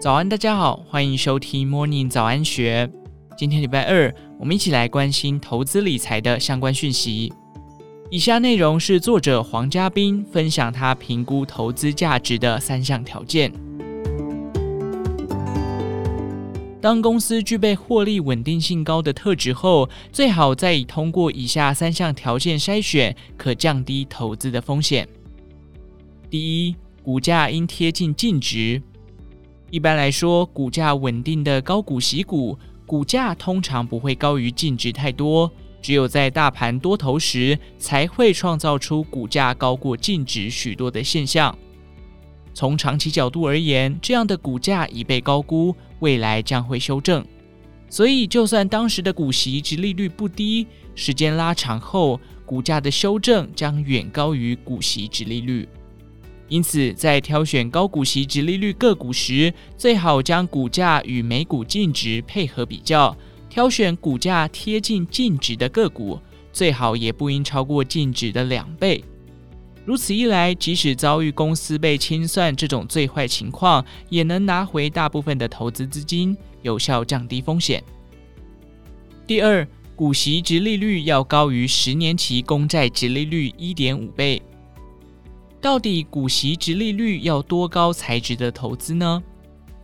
早安，大家好，欢迎收听 Morning 早安学。今天礼拜二，我们一起来关心投资理财的相关讯息。以下内容是作者黄家斌分享他评估投资价值的三项条件。当公司具备获利稳定性高的特质后，最好再以通过以下三项条件筛选，可降低投资的风险。第一，股价应贴近净值。一般来说，股价稳定的高股息股，股价通常不会高于净值太多。只有在大盘多头时，才会创造出股价高过净值许多的现象。从长期角度而言，这样的股价已被高估，未来将会修正。所以，就算当时的股息殖利率不低，时间拉长后，股价的修正将远高于股息殖利率。因此，在挑选高股息直利率个股时，最好将股价与每股净值配合比较，挑选股价贴近净值的个股，最好也不应超过净值的两倍。如此一来，即使遭遇公司被清算这种最坏情况，也能拿回大部分的投资资金，有效降低风险。第二，股息殖利率要高于十年期公债殖利率一点五倍。到底股息殖利率要多高才值得投资呢？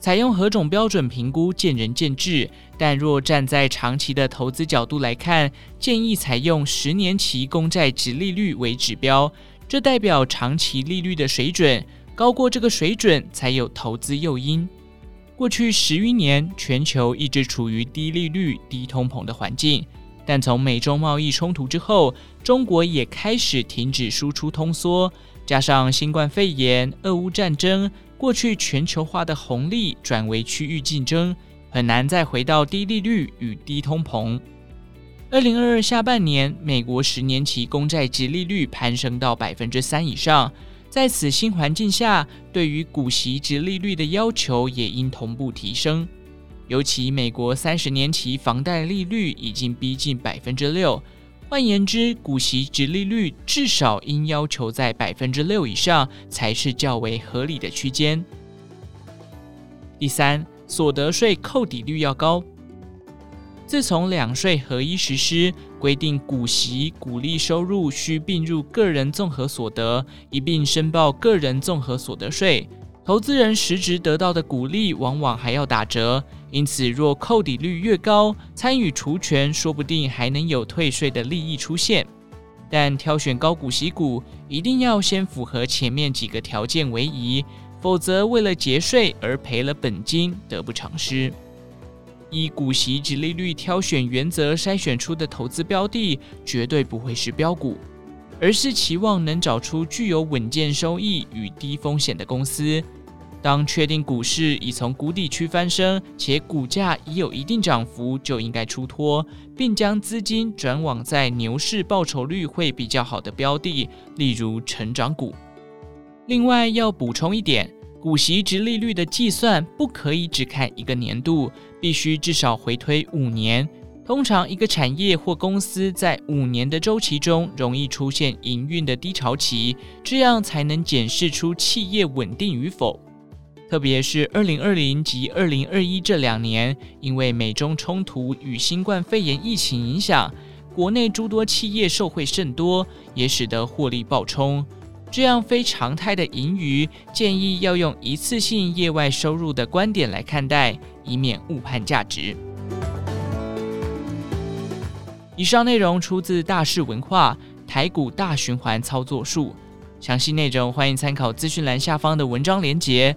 采用何种标准评估，见仁见智。但若站在长期的投资角度来看，建议采用十年期公债殖利率为指标，这代表长期利率的水准高过这个水准才有投资诱因。过去十余年，全球一直处于低利率、低通膨的环境，但从美中贸易冲突之后，中国也开始停止输出通缩。加上新冠肺炎、俄乌战争，过去全球化的红利转为区域竞争，很难再回到低利率与低通膨。二零二二下半年，美国十年期公债殖利率攀升到百分之三以上，在此新环境下，对于股息殖利率的要求也应同步提升。尤其美国三十年期房贷利率已经逼近百分之六。换言之，股息殖利率至少应要求在百分之六以上，才是较为合理的区间。第三，所得税扣抵率要高。自从两税合一实施，规定股息、股利收入需并入个人综合所得，一并申报个人综合所得税。投资人实质得到的股利往往还要打折，因此若扣抵率越高，参与除权说不定还能有退税的利益出现。但挑选高股息股，一定要先符合前面几个条件为宜，否则为了节税而赔了本金，得不偿失。以股息及利率挑选原则筛选出的投资标的，绝对不会是标股。而是期望能找出具有稳健收益与低风险的公司。当确定股市已从谷底区翻身，且股价已有一定涨幅，就应该出脱，并将资金转往在牛市报酬率会比较好的标的，例如成长股。另外要补充一点，股息殖利率的计算不可以只看一个年度，必须至少回推五年。通常，一个产业或公司在五年的周期中容易出现营运的低潮期，这样才能检视出企业稳定与否。特别是二零二零及二零二一这两年，因为美中冲突与新冠肺炎疫情影响，国内诸多企业受惠甚多，也使得获利暴冲。这样非常态的盈余，建议要用一次性业外收入的观点来看待，以免误判价值。以上内容出自大市文化《台股大循环操作术》，详细内容欢迎参考资讯栏下方的文章连结。